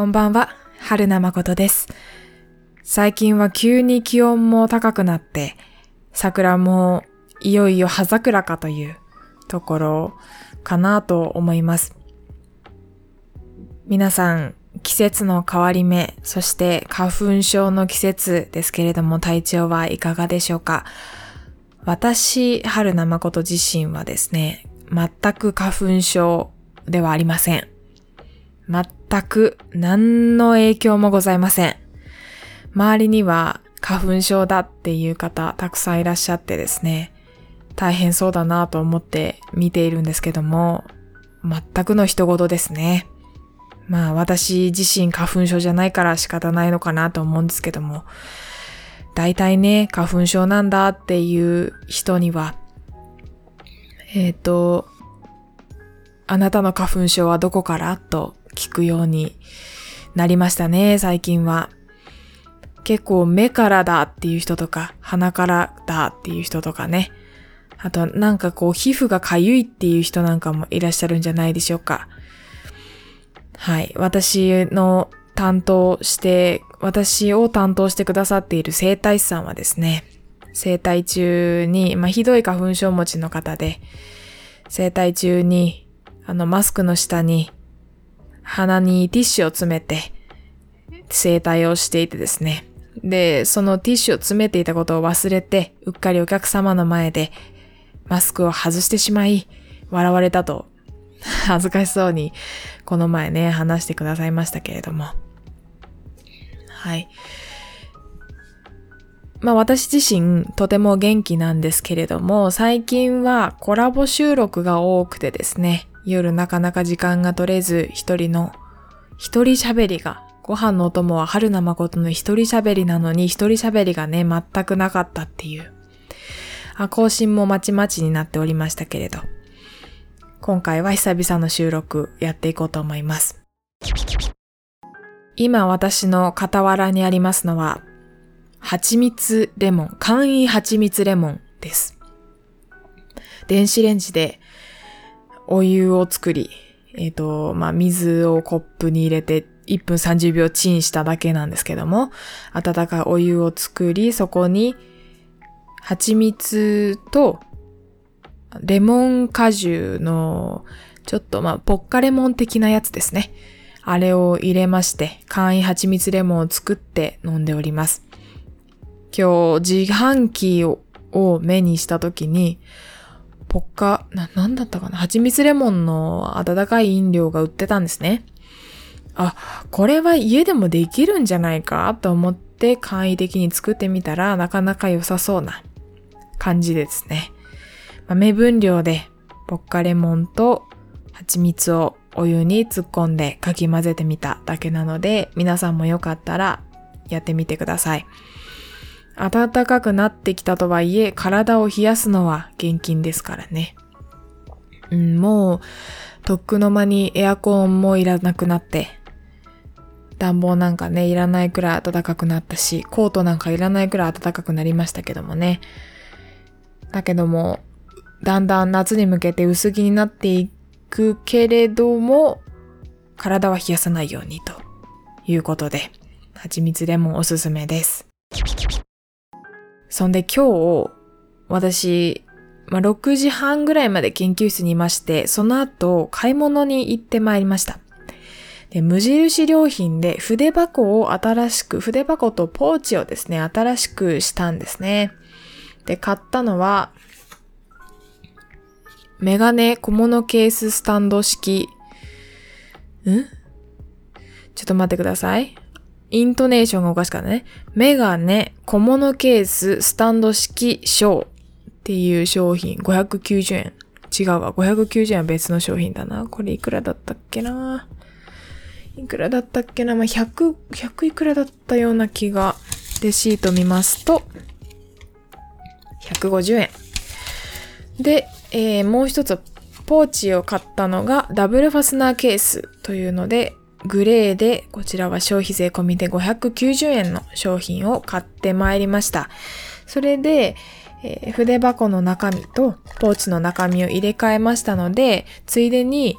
こんばんは、春名誠です。最近は急に気温も高くなって、桜もいよいよ葉桜かというところかなと思います。皆さん、季節の変わり目、そして花粉症の季節ですけれども体調はいかがでしょうか？私、春名誠自身はですね、全く花粉症ではありません。全く何の影響もございません。周りには花粉症だっていう方たくさんいらっしゃってですね、大変そうだなと思って見ているんですけども、全くの人事ですね。まあ私自身花粉症じゃないから仕方ないのかなと思うんですけども、大体ね、花粉症なんだっていう人には、えっ、と、あなたの花粉症はどこから？と聞くようになりましたね、最近は。結構目からだっていう人とか、鼻からだっていう人とかね。あとなんかこう皮膚がかゆいっていう人なんかもいらっしゃるんじゃないでしょうか。はい。私の担当して、私を担当してくださっている生体師さんはですね、生体中に、まあ、ひどい花粉症持ちの方で、生体中に、あの、マスクの下に、鼻にティッシュを詰めて、生体をしていてですね。で、そのティッシュを詰めていたことを忘れて、うっかりお客様の前で、マスクを外してしまい、笑われたと、恥ずかしそうに、この前ね、話してくださいましたけれども。はい。まあ私自身とても元気なんですけれども、最近はコラボ収録が多くてですね、夜なかなか時間が取れず、一人の、一人喋りが、ご飯のお供は春名誠の一人喋りなのに、一人喋りがね、全くなかったっていう。あ、更新もまちまちになっておりましたけれど。今回は久々の収録やっていこうと思います。今私の傍らにありますのは、蜂蜜レモン、簡易蜂蜜レモンです。電子レンジでお湯を作り、えっ、と、まあ、水をコップに入れて1分30秒チンしただけなんですけども、温かいお湯を作り、そこに蜂蜜とレモン果汁のちょっとまあ、ポッカレモン的なやつですね。あれを入れまして、簡易蜂蜜レモンを作って飲んでおります。今日自販機をを目にしたときに、ポッカ、な、なんだったかな？蜂蜜レモンの温かい飲料が売ってたんですね。あ、これは家でもできるんじゃないか？と思って簡易的に作ってみたらなかなか良さそうな感じですね。まあ、目分量でポッカレモンと蜂蜜をお湯に突っ込んでかき混ぜてみただけなので皆さんもよかったらやってみてください。暖かくなってきたとはいえ体を冷やすのは厳禁ですからね。うん、もうとっくの間にエアコンもいらなくなって暖房なんかねいらないくらい暖かくなったしコートなんかいらないくらい暖かくなりましたけどもね。だけどもだんだん夏に向けて薄着になっていくけれども、体は冷やさないようにということで、蜂蜜レモンおすすめです。そんで今日、私、まあ、6時半ぐらいまで研究室にいまして、その後買い物に行ってまいりました。で無印良品で筆箱を新しく、筆箱とポーチをですね、新しくしたんですね。で、買ったのは、メガネ小物ケーススタンド式。ん？ちょっと待ってください。イントネーションがおかしかったね。メガネ小物ケーススタンド式ショーっていう商品590円。違うわ。590円は別の商品だな。これいくらだったっけないくらだったっけなまあ、100、100いくらだったような気が。レシート見ますと、150円。で、えー、もう一つポーチを買ったのがダブルファスナーケースというのでグレーでこちらは消費税込みで590円の商品を買ってまいりました。それで、えー、筆箱の中身とポーチの中身を入れ替えましたのでついでに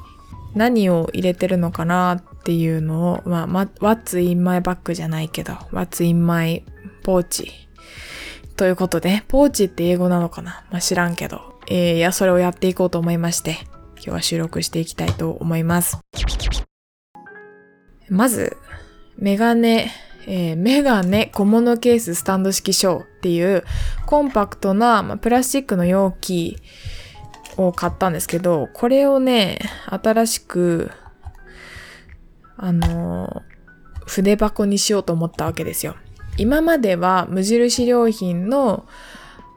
何を入れてるのかなっていうのを、まあ、What's in my bag じゃないけど、What's in my pouch ということで、ポーチって英語なのかな？まあ、知らんけど。えー、いや、それをやっていこうと思いまして、今日は収録していきたいと思います。まず、メガネ、えー、メガネ小物ケーススタンド式ショーっていうコンパクトな、まあ、プラスチックの容器を買ったんですけど、これをね、新しく、あのー、筆箱にしようと思ったわけですよ。今までは無印良品の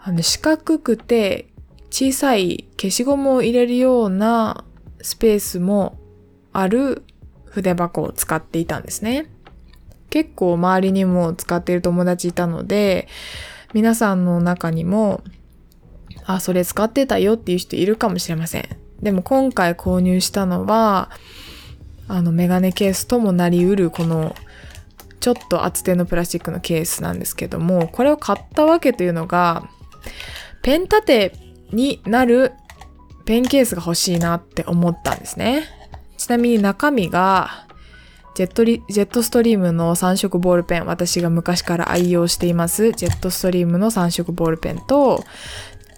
あの四角くて小さい消しゴムを入れるようなスペースもある筆箱を使っていたんですね。結構周りにも使っている友達いたので、皆さんの中にも、あ、それ使ってたよっていう人いるかもしれません。でも今回購入したのは、あのメガネケースともなりうるこのちょっと厚手のプラスチックのケースなんですけども、これを買ったわけというのが、ペン立てになるペンケースが欲しいなって思ったんですね。ちなみに中身が、ジェットリ、ジェットストリームの3色ボールペン、私が昔から愛用しています、ジェットストリームの3色ボールペンと、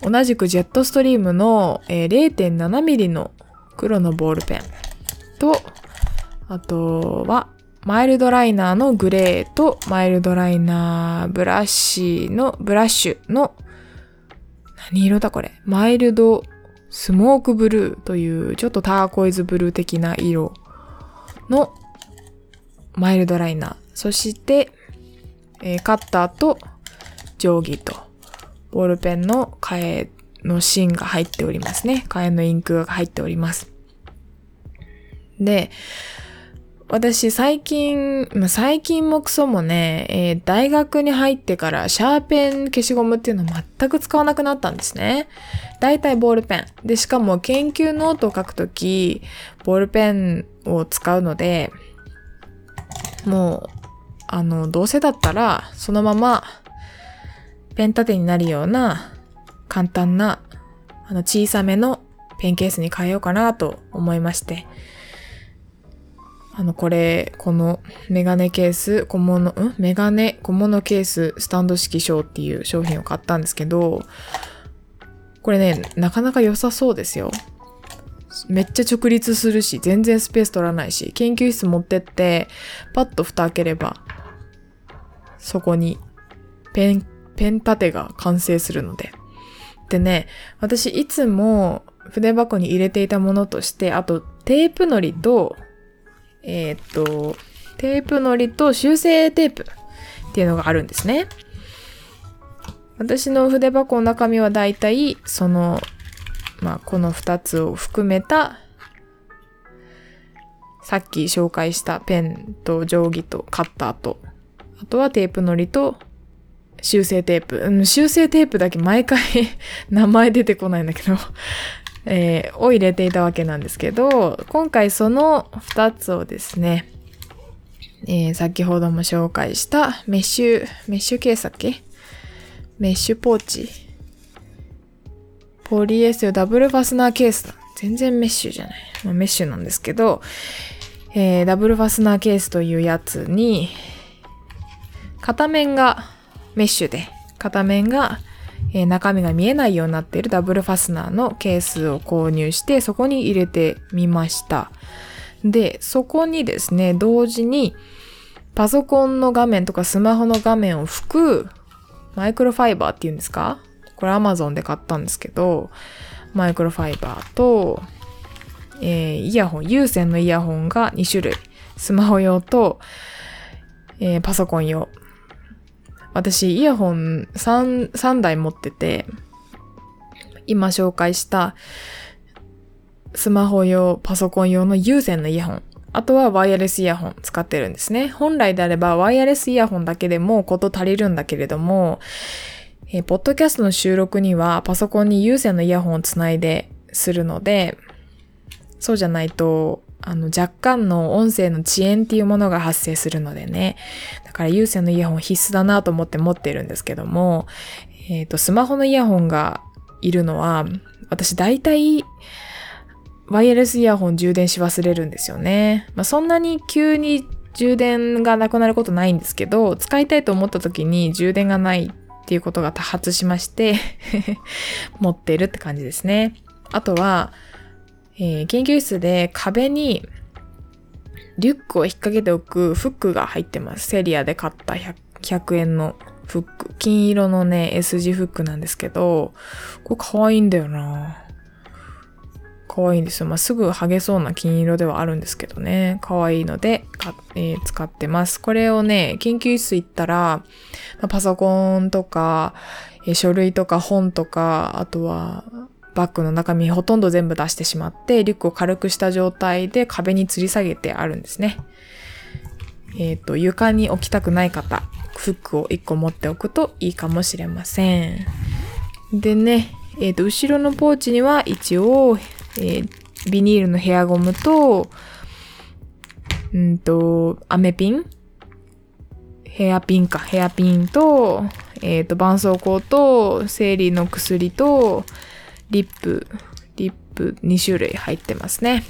同じくジェットストリームの、えー、0.7mm の黒のボールペンと、あとは、マイルドライナーのグレーとマイルドライナーブラシの、ブラッシュの、何色だこれ？マイルドスモークブルーというちょっとターコイズブルー的な色のマイルドライナー。そして、えー、カッターと定規とボールペンの替えの芯が入っておりますね。替えのインクが入っております。で、私最近、最近もクソもね、えー、大学に入ってからシャーペン消しゴムっていうのを全く使わなくなったんですね。だいたいボールペン。で、しかも研究ノートを書くとき、ボールペンを使うので、もう、あの、どうせだったら、そのまま、ペン立てになるような、簡単な、あの、小さめのペンケースに変えようかなと思いまして、あの、これ、このメガネケース、小物、ん？メガネ小物ケーススタンド式ショーっていう商品を買ったんですけど、これね、なかなか良さそうですよ。めっちゃ直立するし、全然スペース取らないし、研究室持ってって、パッと蓋開ければ、そこにペン、ペン立てが完成するので。でね、私いつも筆箱に入れていたものとして、あとテープのりとえー、っと、テープのりと修正テープっていうのがあるんですね。私の筆箱の中身はだいたいその、まあ、この2つを含めたさっき紹介したペンと定規とカッターと、あとはテープのりと修正テープ。うん、修正テープだけ毎回 名前出てこないんだけど えー、を入れていたわけなんですけど、今回その2つをですね、えー、先ほども紹介したメッシュ、メッシュケースだっけメッシュポーチ。ポリエステルダブルファスナーケース。全然メッシュじゃない。まあ、メッシュなんですけど、えー、ダブルファスナーケースというやつに、片面がメッシュで、片面がえー、中身が見えないようになっているダブルファスナーのケースを購入してそこに入れてみました。で、そこにですね、同時にパソコンの画面とかスマホの画面を拭くマイクロファイバーっていうんですか？これ Amazon で買ったんですけど、マイクロファイバーと、えー、イヤホン、有線のイヤホンが2種類。スマホ用と、えー、パソコン用。私、イヤホン 3, 3台持ってて、今紹介したスマホ用、パソコン用の有線のイヤホン。あとはワイヤレスイヤホン使ってるんですね。本来であればワイヤレスイヤホンだけでもこと足りるんだけれども、えー、ポッドキャストの収録にはパソコンに有線のイヤホンをつないでするので、そうじゃないとあの、若干の音声の遅延っていうものが発生するのでね。だから有線のイヤホン必須だなと思って持ってるんですけども、えっ、ー、と、スマホのイヤホンがいるのは、私大体、ワイヤレスイヤホン充電し忘れるんですよね。まあ、そんなに急に充電がなくなることないんですけど、使いたいと思った時に充電がないっていうことが多発しまして 持ってるって感じですね。あとは、えー、研究室で壁にリュックを引っ掛けておくフックが入ってます。セリアで買った 100, 100円のフック。金色のね、S 字フックなんですけど、これ可愛いんだよな可愛いんですよ。まあ、すぐ剥げそうな金色ではあるんですけどね。可愛いので、えー、使ってます。これをね、研究室行ったら、パソコンとか、えー、書類とか本とか、あとは、バッグの中身ほとんど全部出してしまって、リュックを軽くした状態で壁に吊り下げてあるんですね。えっ、ー、と、床に置きたくない方、フックを1個持っておくといいかもしれません。でね、えっ、ー、と、後ろのポーチには一応、えー、ビニールのヘアゴムと、うんと、アメピン？ヘアピンか、ヘアピンと、えっ、ー、と、絆創膏と、生理の薬と、リップ、リップ2種類入ってますね。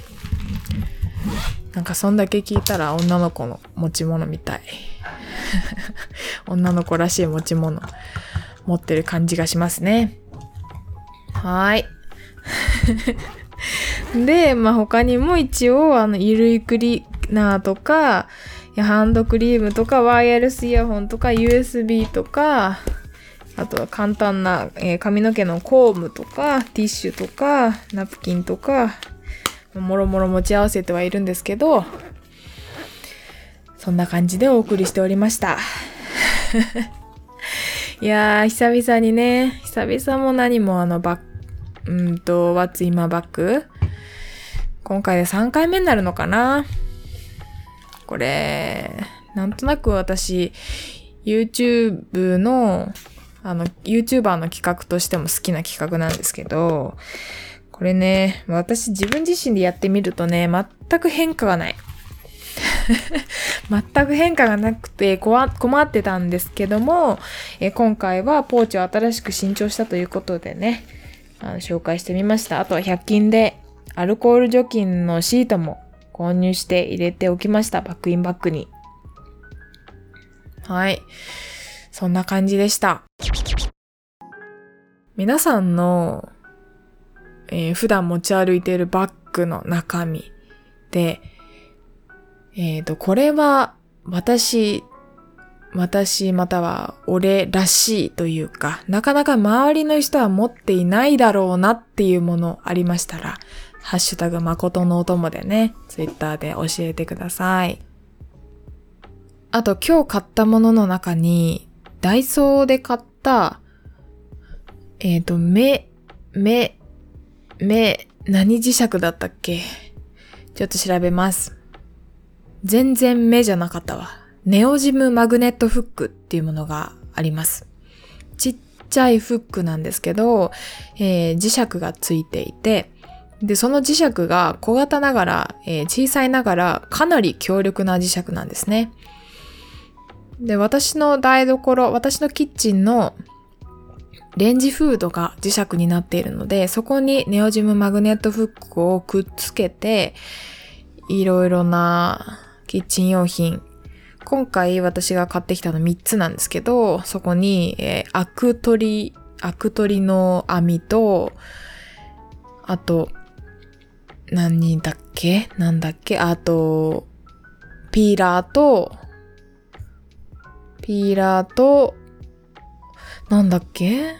なんかそんだけ聞いたら女の子の持ち物みたい。女の子らしい持ち物持ってる感じがしますね。はい。で、まあ、他にも一応、あの、ゆるいクリーナーとか、ハンドクリームとか、ワイヤレスイヤホンとか、USB とか、あとは簡単な、えー、髪の毛のコームとか、ティッシュとか、ナプキンとか、もろもろ持ち合わせてはいるんですけど、そんな感じでお送りしておりました。いやー、久々にね、久々も何もあのバッうんと、What's in my bag? 今回で3回目になるのかな？これ、なんとなく私、YouTube の、あの、YouTuber の企画としても好きな企画なんですけど、これね、私自分自身でやってみるとね、全く変化がない。全く変化がなくて困ってたんですけども、え今回はポーチを新しく新調したということでね、あの紹介してみました。あとは100均でアルコール除菌のシートも購入して入れておきました。バックインバッグに。はい。そんな感じでした。皆さんの、えー、普段持ち歩いているバッグの中身で、えっ、ー、と、これは私私または俺らしいというか、なかなか周りの人は持っていないだろうなっていうものありましたら、ハッシュタグ誠のお供でね、ツイッターで教えてください。あと今日買ったものの中に、ダイソーで買った、えっ、ー、と、目、目、目、何磁石だったっけ？ちょっと調べます。全然目じゃなかったわ。ネオジムマグネットフックっていうものがあります。ちっちゃいフックなんですけど、えー、磁石がついていて、で、その磁石が小型ながら、えー、小さいながらかなり強力な磁石なんですね。で、私の台所、私のキッチンのレンジフードが磁石になっているので、そこにネオジムマグネットフックをくっつけて、いろいろなキッチン用品、今回私が買ってきたの3つなんですけど、そこに、えー、アク取り、アク取りの網と、あと、何だっけ？なんだっけ？あと、ピーラーと、ピーラーと、なんだっけ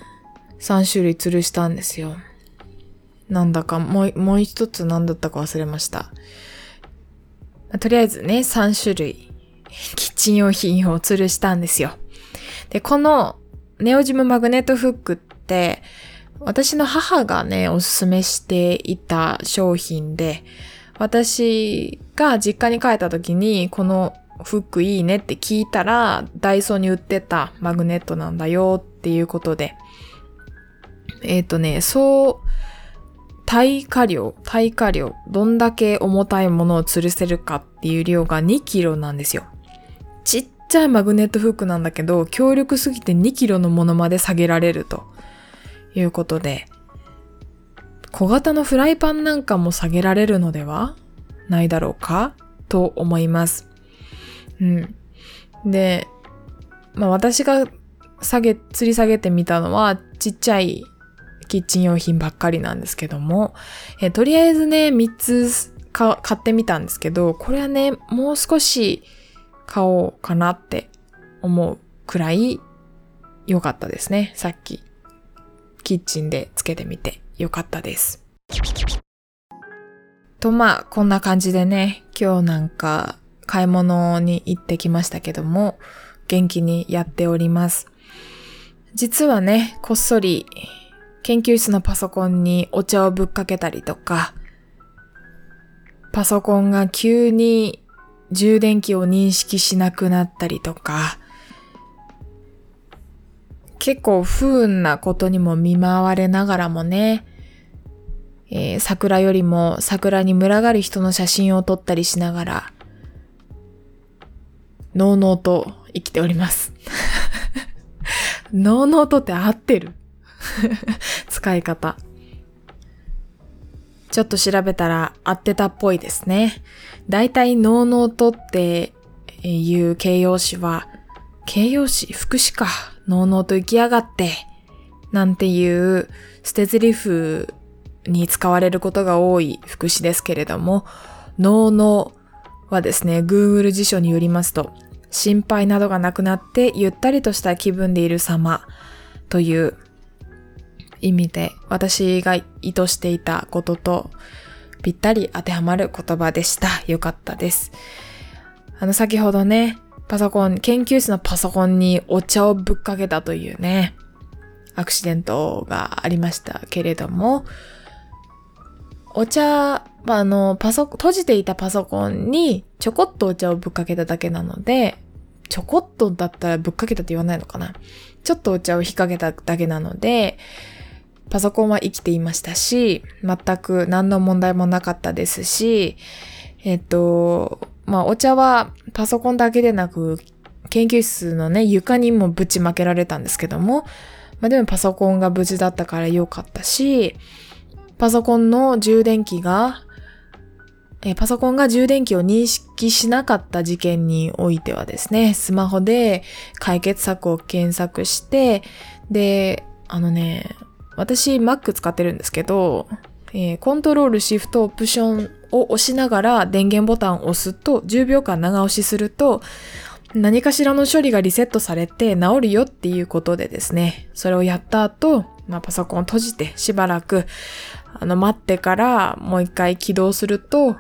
?3 種類吊るしたんですよ。なんだか、もう、もう一つ何だったか忘れました。とりあえずね、3種類キッチン用品を吊るしたんですよ。で、このネオジムマグネットフックって、私の母がね、おすすめしていた商品で、私が実家に帰った時に、このフックいいねって聞いたら、ダイソーに売ってたマグネットなんだよっていうことで、えっ、ー、とね、そう、耐火量、耐火量、どんだけ重たいものを吊るせるかっていう量が2キロなんですよ。ちっちゃいマグネットフックなんだけど、強力すぎて2キロのものまで下げられるということで、小型のフライパンなんかも下げられるのでは？ないだろうか？と思います。うん。で、まあ私が下げ、吊り下げてみたのはちっちゃいキッチン用品ばっかりなんですけども、えとりあえずね、3つ買ってみたんですけど、これはね、もう少し買おうかなって思うくらい良かったですね。さっきキッチンでつけてみて良かったです。とまあ、こんな感じでね、今日なんか買い物に行ってきましたけども、元気にやっております。実はね、こっそり研究室のパソコンにお茶をぶっかけたりとか、パソコンが急に充電器を認識しなくなったりとか、結構不運なことにも見舞われながらもね、えー、桜よりも桜に群がる人の写真を撮ったりしながら、のうのうと生きております。のうのうとって合ってる 使い方。ちょっと調べたら合ってたっぽいですね。だいたいのうのうとっていう形容詞は、形容詞副詞か。のうのうと行きやがって。なんていう捨て台詞に使われることが多い副詞ですけれども、のうのはですね、Google 辞書によりますと、心配などがなくなってゆったりとした気分でいる様という意味で私が意図していたこととぴったり当てはまる言葉でした。よかったです。あの先ほどね、パソコン、研究室のパソコンにお茶をぶっかけたというね、アクシデントがありましたけれども、お茶、あの、パソ、閉じていたパソコンにちょこっとお茶をぶっかけただけなので、ちょこっとだったらぶっかけたって言わないのかなちょっとお茶を引っ掛けただけなので、パソコンは生きていましたし、全く何の問題もなかったですし、えっと、まあ、お茶はパソコンだけでなく、研究室のね、床にもぶちまけられたんですけども、まあでもパソコンが無事だったから良かったし、パソコンの充電器が、えパソコンが充電器を認識しなかった事件においてはですね、スマホで解決策を検索して、で、あのね、私 Mac 使ってるんですけど、えー、コントロール、シフト、オプションを押しながら電源ボタンを押すと、10秒間長押しすると、何かしらの処理がリセットされて治るよっていうことでですね、それをやった後、まあ、パソコンを閉じてしばらく、あの、待ってからもう一回起動すると、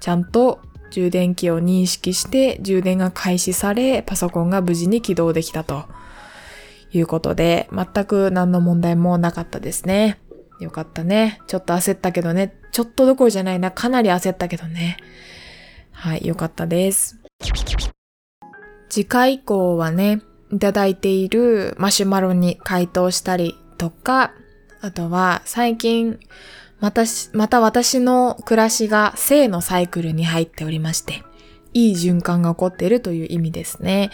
ちゃんと充電器を認識して充電が開始され、パソコンが無事に起動できたと。いうことで、全く何の問題もなかったですね。よかったね。ちょっと焦ったけどね。ちょっとどころじゃないな。かなり焦ったけどね。はい、よかったです。次回以降はね、いただいているマシュマロに回答したりとか、あとは最近、また、また私の暮らしが性のサイクルに入っておりまして、いい循環が起こっているという意味ですね。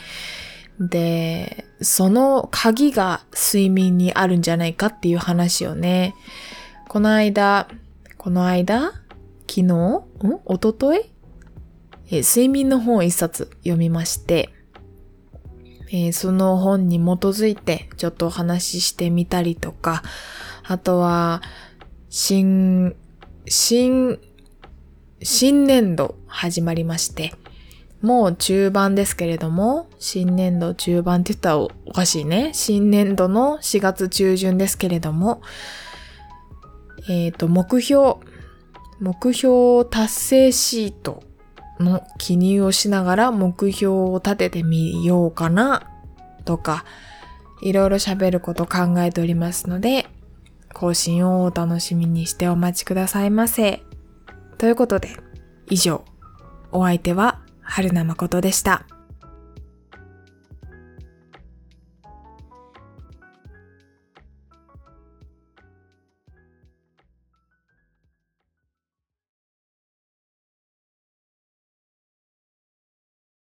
で、その鍵が睡眠にあるんじゃないかっていう話をね、この間、この間？昨日？ん？おとといえ睡眠の本を一冊読みまして、えー、その本に基づいてちょっとお話ししてみたりとか、あとは、新、新、新年度始まりまして、もう中盤ですけれども、新年度中盤って言ったらおかしいね。新年度の4月中旬ですけれども、えっ、ー、と、目標、目標達成シートの記入をしながら目標を立ててみようかなとか、いろいろ喋ること考えておりますので、更新をお楽しみにしてお待ちくださいませ。ということで、以上、お相手は春名誠でした。